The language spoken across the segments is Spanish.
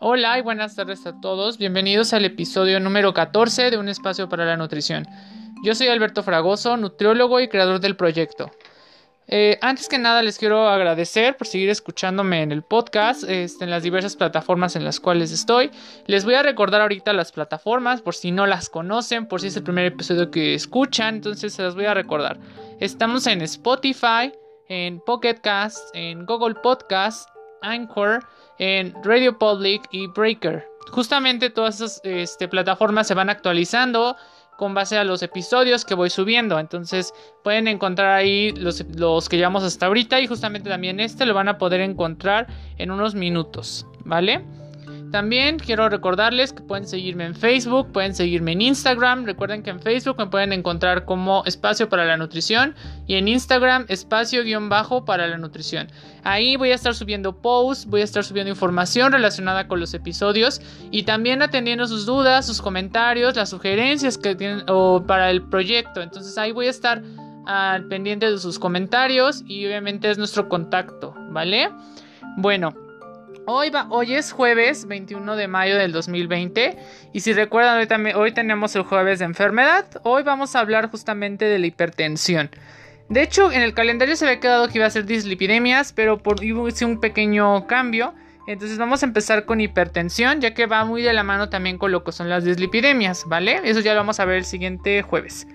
Hola y buenas tardes a todos. Bienvenidos al episodio número 14 de Un Espacio para la Nutrición. Yo soy Alberto Fragoso, nutriólogo y creador del proyecto. Eh, antes que nada les quiero agradecer por seguir escuchándome en el podcast, este, en las diversas plataformas en las cuales estoy. Les voy a recordar ahorita las plataformas por si no las conocen, por si es el primer episodio que escuchan, entonces se las voy a recordar. Estamos en Spotify, en Pocket Cast, en Google Podcast, Anchor, en Radio Public y Breaker. Justamente todas esas este, plataformas se van actualizando con base a los episodios que voy subiendo. Entonces pueden encontrar ahí los, los, que llevamos hasta ahorita y justamente también este lo van a poder encontrar en unos minutos, ¿vale? También quiero recordarles que pueden seguirme en Facebook, pueden seguirme en Instagram. Recuerden que en Facebook me pueden encontrar como Espacio para la Nutrición y en Instagram Espacio-Bajo para la Nutrición. Ahí voy a estar subiendo posts, voy a estar subiendo información relacionada con los episodios y también atendiendo sus dudas, sus comentarios, las sugerencias que tienen o para el proyecto. Entonces ahí voy a estar al pendiente de sus comentarios y obviamente es nuestro contacto, ¿vale? Bueno. Hoy, va, hoy es jueves 21 de mayo del 2020 y si recuerdan hoy, tenemos el jueves de enfermedad, hoy vamos a hablar justamente de la hipertensión. De hecho, en el calendario se había quedado que iba a ser dislipidemias, pero por, hubo un pequeño cambio. Entonces vamos a empezar con hipertensión, ya que va muy de la mano también con lo que son las dislipidemias, ¿vale? Eso ya lo vamos a ver el siguiente jueves.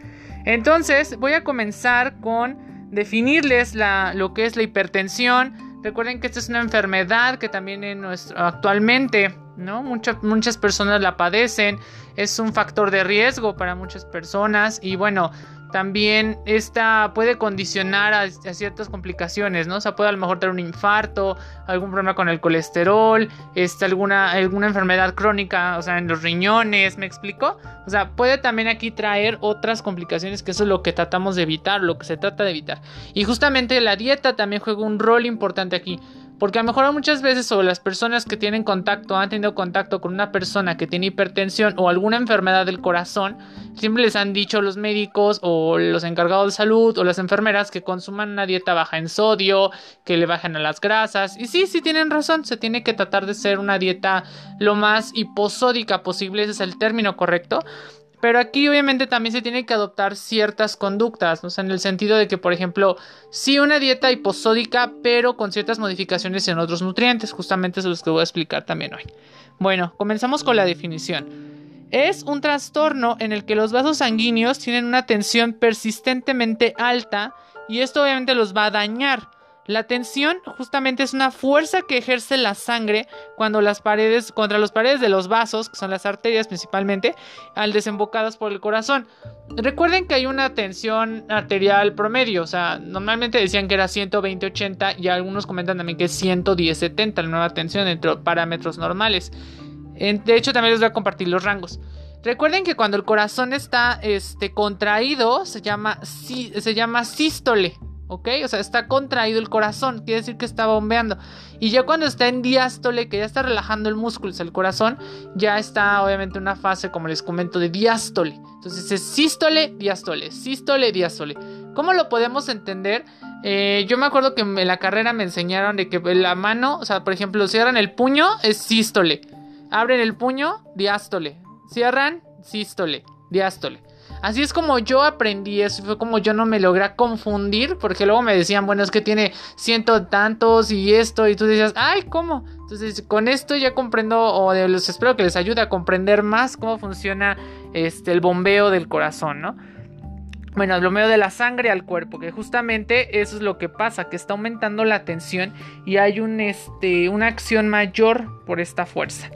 Entonces voy a comenzar con definirles lo que es la hipertensión, Recuerden que esta es una enfermedad que también en nuestro, actualmente, ¿no? Muchas, muchas personas la padecen. Es un factor de riesgo para muchas personas. Y bueno, también esta puede condicionar a, ciertas complicaciones, ¿no? O sea, puede a lo mejor tener un infarto, algún problema con el colesterol, este, alguna, alguna enfermedad crónica, o sea, en los riñones, ¿me explico? O sea, puede también aquí traer otras complicaciones, que eso es lo que tratamos de evitar, lo que se trata de evitar. Y justamente la dieta también juega un rol importante aquí. Porque a lo mejor muchas veces o las personas que tienen contacto, han tenido contacto con una persona que tiene hipertensión o alguna enfermedad del corazón, siempre les han dicho los médicos o los encargados de salud o las enfermeras que consuman una dieta baja en sodio, que le bajen a las grasas. Y sí, sí tienen razón, se tiene que tratar de ser una dieta lo más hiposódica posible, ese es el término correcto. Pero aquí obviamente también se tiene que adoptar ciertas conductas, o sea, en el sentido de que, por ejemplo, sí una dieta hiposódica, pero con ciertas modificaciones en otros nutrientes, justamente eso es lo que voy a explicar también hoy. Bueno, comenzamos con la definición. Es un trastorno en el que los vasos sanguíneos tienen una tensión persistentemente alta y esto obviamente los va a dañar. La tensión justamente es una fuerza que ejerce la sangre cuando las paredes, contra las paredes de los vasos, que son las arterias principalmente, al desembocadas por el corazón. Recuerden que hay una tensión arterial promedio, o sea, normalmente decían que era 120-80 y algunos comentan también que es 110-70, la nueva tensión entre parámetros normales. De hecho, también les voy a compartir los rangos. Recuerden que cuando el corazón está este, contraído, se llama, se llama sístole. ¿Ok? O sea, está contraído el corazón, quiere decir que está bombeando. Y ya cuando está en diástole, que ya está relajando el músculo, el corazón, ya está obviamente una fase, como les comento, de diástole. Entonces es sístole, diástole, sístole, diástole. ¿Cómo lo podemos entender? Eh, yo me acuerdo que en la carrera me enseñaron de que la mano, o sea, por ejemplo, cierran el puño, es sístole. Abren el puño, diástole. Cierran, sístole, diástole. Así es como yo aprendí eso, fue como yo no me logré confundir, porque luego me decían, bueno, es que tiene ciento tantos y esto, y tú decías, ay, ¿cómo? Entonces, con esto ya comprendo, o les espero que les ayude a comprender más cómo funciona este, el bombeo del corazón, ¿no? Bueno, el bombeo de la sangre al cuerpo, que justamente eso es lo que pasa, que está aumentando la tensión y hay un, este, una acción mayor por esta fuerza.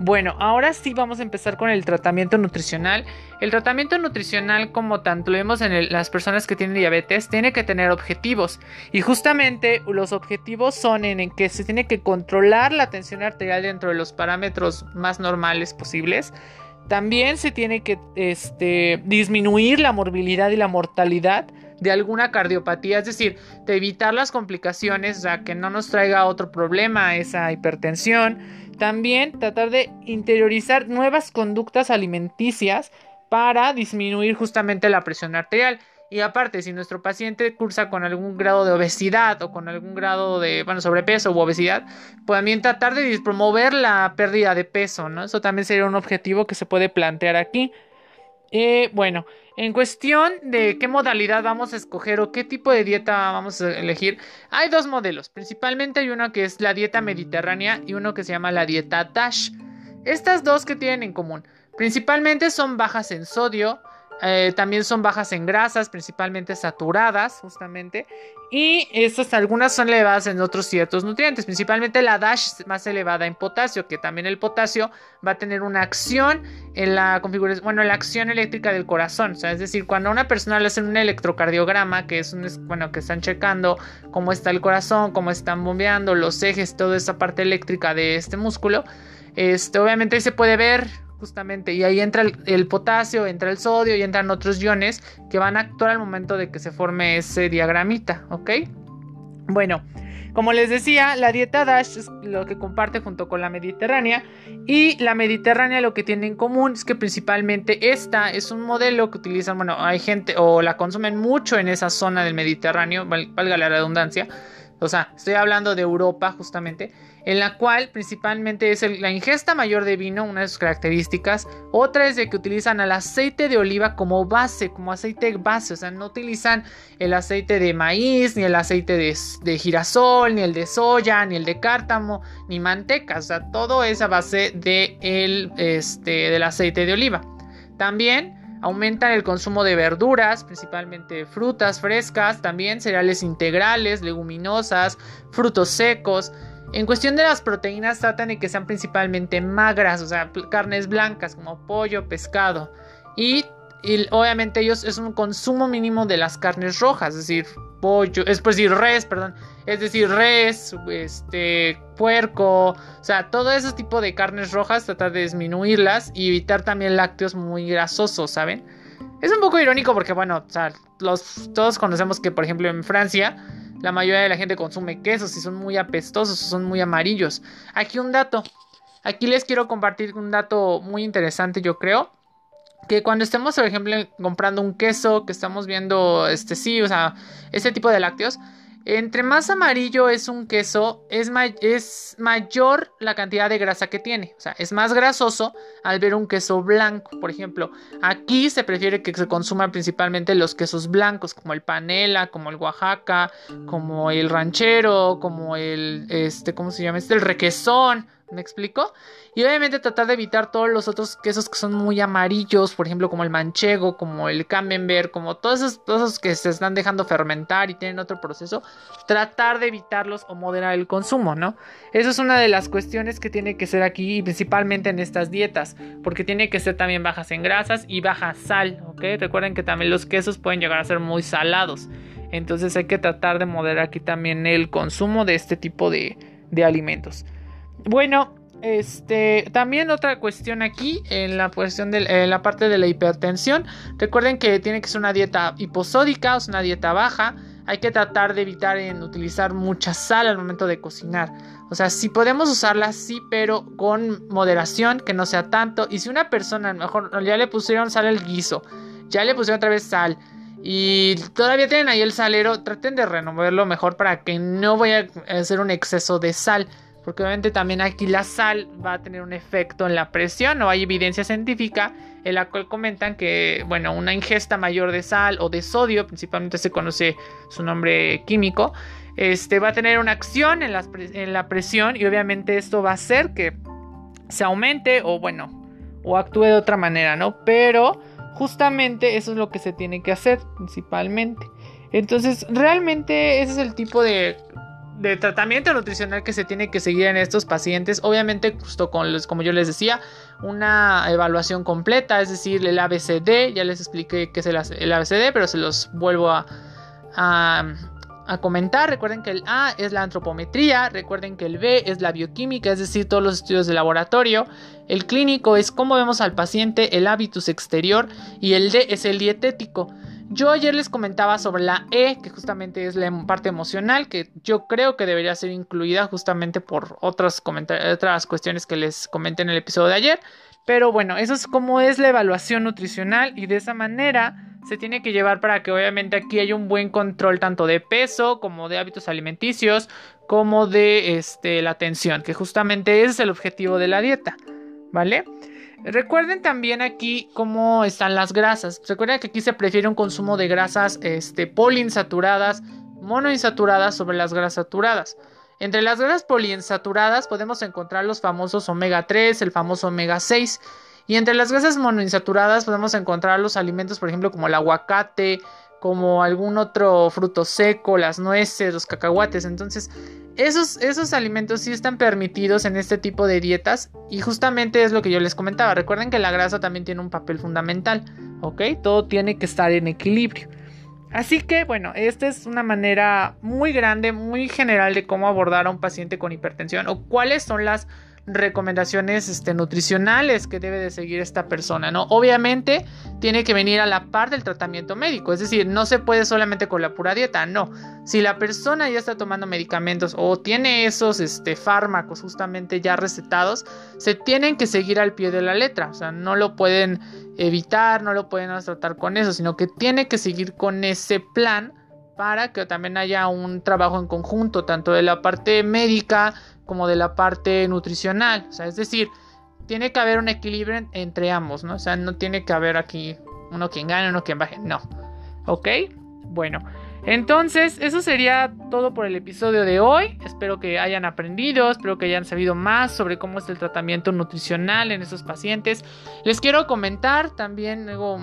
Bueno, ahora sí vamos a empezar con el tratamiento nutricional. El tratamiento nutricional, como tanto lo vemos en las personas que tienen diabetes, tiene que tener objetivos. Y justamente los objetivos son en, que se tiene que controlar la tensión arterial dentro de los parámetros más normales posibles. También se tiene que este, disminuir la morbilidad y la mortalidad de alguna cardiopatía, es decir, de evitar las complicaciones, o sea, que no nos traiga otro problema esa hipertensión también tratar de interiorizar nuevas conductas alimenticias para disminuir justamente la presión arterial. Y aparte, si nuestro paciente cursa con algún grado de obesidad o con algún grado de, bueno, sobrepeso u obesidad, pues también tratar de promover la pérdida de peso, ¿no? Eso también sería un objetivo que se puede plantear aquí. Eh, bueno, en cuestión de qué modalidad vamos a escoger o qué tipo de dieta vamos a elegir, hay dos modelos. Principalmente hay uno que es la dieta mediterránea y uno que se llama la dieta DASH. Estas dos que tienen en común, principalmente son bajas en sodio, eh, también son bajas en grasas, principalmente saturadas, justamente. Y estas algunas son elevadas en otros ciertos nutrientes, principalmente la DASH más elevada en potasio, que también el potasio va a tener una acción en la configuración, bueno, la acción eléctrica del corazón. O sea, es decir, cuando a una persona le hacen un electrocardiograma, que es un, bueno, que están checando cómo está el corazón, cómo están bombeando los ejes, toda esa parte eléctrica de este músculo. Este, obviamente ahí se puede ver justamente. Y ahí entra el, potasio, entra el sodio y entran otros iones que van a actuar al momento de que se forme ese diagramita, ¿ok? Bueno, como les decía, la dieta DASH es lo que comparte junto con la mediterránea y la mediterránea lo que tiene en común es que principalmente esta es un modelo que utilizan, bueno, hay gente o la consumen mucho en esa zona del Mediterráneo, valga la redundancia, o sea, estoy hablando de Europa justamente, en la cual principalmente es la ingesta mayor de vino, una de sus características. Otra es de que utilizan el aceite de oliva como base, como aceite base, o sea, no utilizan el aceite de maíz, ni el aceite de, girasol, ni el de soya, ni el de cártamo, ni manteca, o sea, todo es a base de el, este, del aceite de oliva. También Aumentan el consumo de verduras, principalmente frutas frescas, también cereales integrales, leguminosas, frutos secos. En cuestión de las proteínas tratan de que sean principalmente magras, o sea, carnes blancas como pollo, pescado. Y, obviamente ellos es un consumo mínimo de las carnes rojas, es decir, pollo, es decir, res, perdón, es decir, res, este, puerco, o sea, todo ese tipo de carnes rojas, tratar de disminuirlas y evitar también lácteos muy grasosos, ¿saben? Es un poco irónico porque, bueno, los, todos conocemos que, por ejemplo, en Francia, la mayoría de la gente consume quesos y son muy apestosos, son muy amarillos. Aquí un dato, aquí les quiero compartir un dato muy interesante, yo creo que cuando estemos, por ejemplo, comprando un queso, que estamos viendo, este sí, o sea, este tipo de lácteos, entre más amarillo es un queso, es, mayor la cantidad de grasa que tiene. O sea, es más grasoso al ver un queso blanco. Por ejemplo, aquí se prefiere que se consuman principalmente los quesos blancos, como el panela, como el Oaxaca, como el ranchero, como el, este, ¿cómo se llama? Este, el requesón. ¿Me explico? Y obviamente tratar de evitar todos los otros quesos que son muy amarillos, por ejemplo, como el manchego, como el camembert, como todos esos, todos esos que se están dejando fermentar y tienen otro proceso, tratar de evitarlos o moderar el consumo, ¿no? Eso es una de las cuestiones que tiene que ser aquí principalmente en estas dietas, porque tiene que ser también bajas en grasas y baja sal, ¿ok? Recuerden que también los quesos pueden llegar a ser muy salados, entonces hay que tratar de moderar aquí también el consumo de este tipo de alimentos. Bueno, este, también otra cuestión aquí en la cuestión de la parte de la hipertensión. Recuerden que tiene que ser una dieta hiposódica, o sea, una dieta baja. Hay que tratar de evitar en utilizar mucha sal al momento de cocinar. O sea, si podemos usarla, sí, pero con moderación, que no sea tanto. Y si una persona, mejor ya le pusieron sal al guiso, ya le pusieron otra vez sal, y todavía tienen ahí el salero, traten de renovarlo mejor para que no vaya a hacer un exceso de sal porque obviamente también aquí la sal va a tener un efecto en la presión, no hay evidencia científica en la cual comentan que, bueno, una ingesta mayor de sal o de sodio, principalmente se conoce su nombre químico, este, va a tener una acción en la, en la presión y obviamente esto va a hacer que se aumente o bueno, o actúe de otra manera, ¿no? Pero justamente eso es lo que se tiene que hacer principalmente. Entonces, realmente ese es el tipo de de tratamiento nutricional que se tiene que seguir en estos pacientes. Obviamente, justo con los, como yo les decía, una evaluación completa, es decir, el ABCD. Ya les expliqué qué es el, ABCD, pero se los vuelvo a, a, comentar. Recuerden que el A es la antropometría, recuerden que el B es la bioquímica, es decir, todos los estudios de laboratorio. El clínico es cómo vemos al paciente, el hábitus exterior y el D es el dietético. Yo ayer les comentaba sobre la E, que justamente es la parte emocional, que yo creo que debería ser incluida justamente por otras, otras cuestiones que les comenté en el episodio de ayer. Pero bueno, eso es como es la evaluación nutricional y de esa manera se tiene que llevar para que obviamente aquí haya un buen control tanto de peso como de hábitos alimenticios como de este, la atención, que justamente ese es el objetivo de la dieta, ¿vale? Recuerden también aquí cómo están las grasas. Recuerden que aquí se prefiere un consumo de grasas este, poliinsaturadas, monoinsaturadas sobre las grasas saturadas. Entre las grasas poliinsaturadas podemos encontrar los famosos omega 3, el famoso omega 6. Y entre las grasas monoinsaturadas podemos encontrar los alimentos, por ejemplo, como el aguacate, como algún otro fruto seco, las nueces, los cacahuates. Entonces, esos, esos alimentos sí están permitidos en este tipo de dietas y justamente es lo que yo les comentaba. Recuerden que la grasa también tiene un papel fundamental, ¿ok? Todo tiene que estar en equilibrio. Así que bueno, esta es una manera muy grande, muy general de cómo abordar a un paciente con hipertensión o cuáles son las recomendaciones este, nutricionales que debe de seguir esta persona, ¿no? Obviamente tiene que venir a la par del tratamiento médico, es decir, no se puede solamente con la pura dieta, no. Si la persona ya está tomando medicamentos o tiene esos este, fármacos justamente ya recetados, se tienen que seguir al pie de la letra, o sea, no lo pueden evitar, no lo pueden tratar con eso, sino que tiene que seguir con ese plan para que también haya un trabajo en conjunto, tanto de la parte médica, como de la parte nutricional. O sea, es decir, tiene que haber un equilibrio entre ambos, ¿no? O sea, no tiene que haber aquí uno quien gane, uno quien baje, no. ¿Ok? Bueno, entonces eso sería todo por el episodio de hoy. Espero que hayan aprendido, espero que hayan sabido más sobre cómo es el tratamiento nutricional en esos pacientes. Les quiero comentar también, luego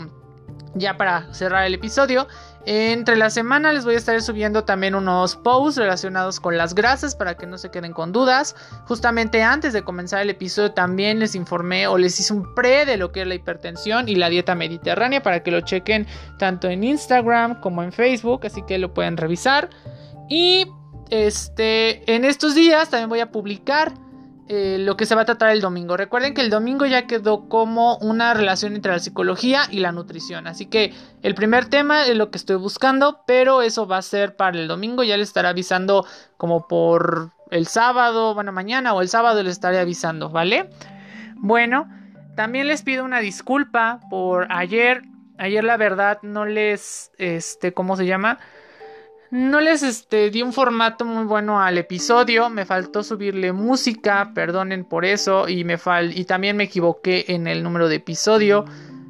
ya para cerrar el episodio, entre la semana les voy a estar subiendo también unos posts relacionados con las grasas para que no se queden con dudas. Justamente antes de comenzar el episodio también les informé o les hice un pre de lo que es la hipertensión y la dieta mediterránea para que lo chequen tanto en Instagram como en Facebook, así que lo pueden revisar. Y este en estos días también voy a publicar eh, lo que se va a tratar el domingo. Recuerden que el domingo ya quedó como una relación entre la psicología y la nutrición. Así que el primer tema es lo que estoy buscando, pero eso va a ser para el domingo. Ya les estaré avisando como por el sábado, bueno, mañana o el sábado les estaré avisando, ¿vale? Bueno, también les pido una disculpa por ayer. Ayer la verdad no les, este, ¿cómo se llama? No les este, di un formato muy bueno al episodio, me faltó subirle música, perdonen por eso, y, me fal y también me equivoqué en el número de episodio.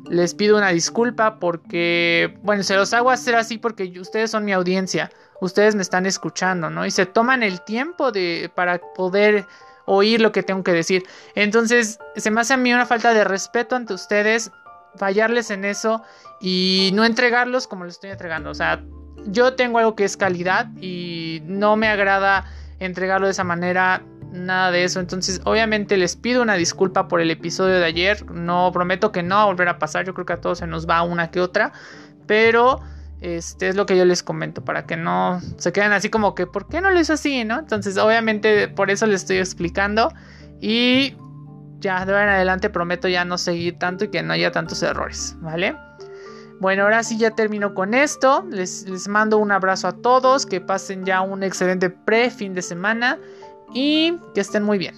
Les pido una disculpa porque, bueno, se los hago hacer así porque ustedes son mi audiencia, ustedes me están escuchando, ¿no? Y se toman el tiempo de, para poder oír lo que tengo que decir. Entonces, se me hace a mí una falta de respeto ante ustedes fallarles en eso y no entregarlos como les estoy entregando. O sea, yo tengo algo que es calidad y no me agrada entregarlo de esa manera, nada de eso. Entonces, obviamente les pido una disculpa por el episodio de ayer. No prometo que no va a volver a pasar. Yo creo que a todos se nos va una que otra. Pero este es lo que yo les comento para que no se queden así como que, ¿por qué no lo hizo así? ¿No? Entonces, obviamente, por eso les estoy explicando. Y ya de ahora en adelante prometo ya no seguir tanto y que no haya tantos errores, ¿vale? Bueno, ahora sí ya termino con esto. Les, mando un abrazo a todos. Que pasen ya un excelente pre fin de semana. Y que estén muy bien.